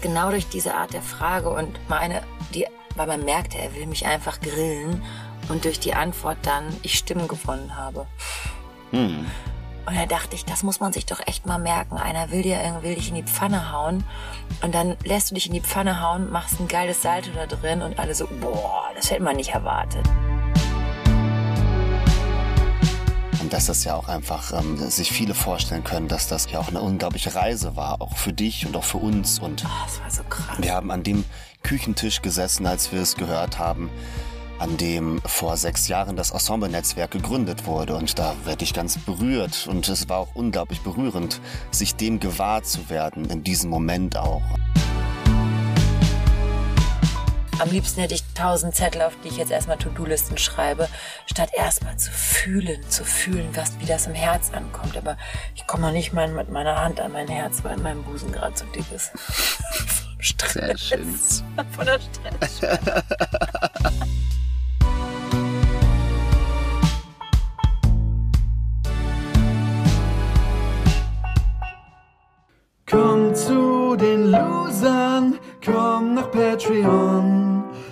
genau durch diese Art der Frage und meine, die, weil man merkte, er will mich einfach grillen und durch die Antwort dann ich Stimmen gewonnen habe. Hm. Und da dachte ich, das muss man sich doch echt mal merken. Einer will dir irgendwie dich in die Pfanne hauen und dann lässt du dich in die Pfanne hauen, machst ein geiles Salto da drin und alle so, boah, das hätte man nicht erwartet. Dass das ja auch einfach ähm, sich viele vorstellen können, dass das ja auch eine unglaubliche Reise war, auch für dich und auch für uns. Und oh, das war so krass. Wir haben an dem Küchentisch gesessen, als wir es gehört haben an dem vor sechs Jahren das Ensemble-Netzwerk gegründet wurde. Und da werde ich ganz berührt. Und es war auch unglaublich berührend, sich dem gewahr zu werden, in diesem Moment auch. Am liebsten hätte ich tausend Zettel, auf die ich jetzt erstmal To-Do-Listen schreibe, statt erstmal zu fühlen, zu fühlen, was, wie das im Herz ankommt. Aber ich komme noch nicht mal mit meiner Hand an mein Herz, weil mein Busen gerade so dick ist. Stress. Sehr schön. Von der Stress. Komm zu den Losern, komm nach Patreon.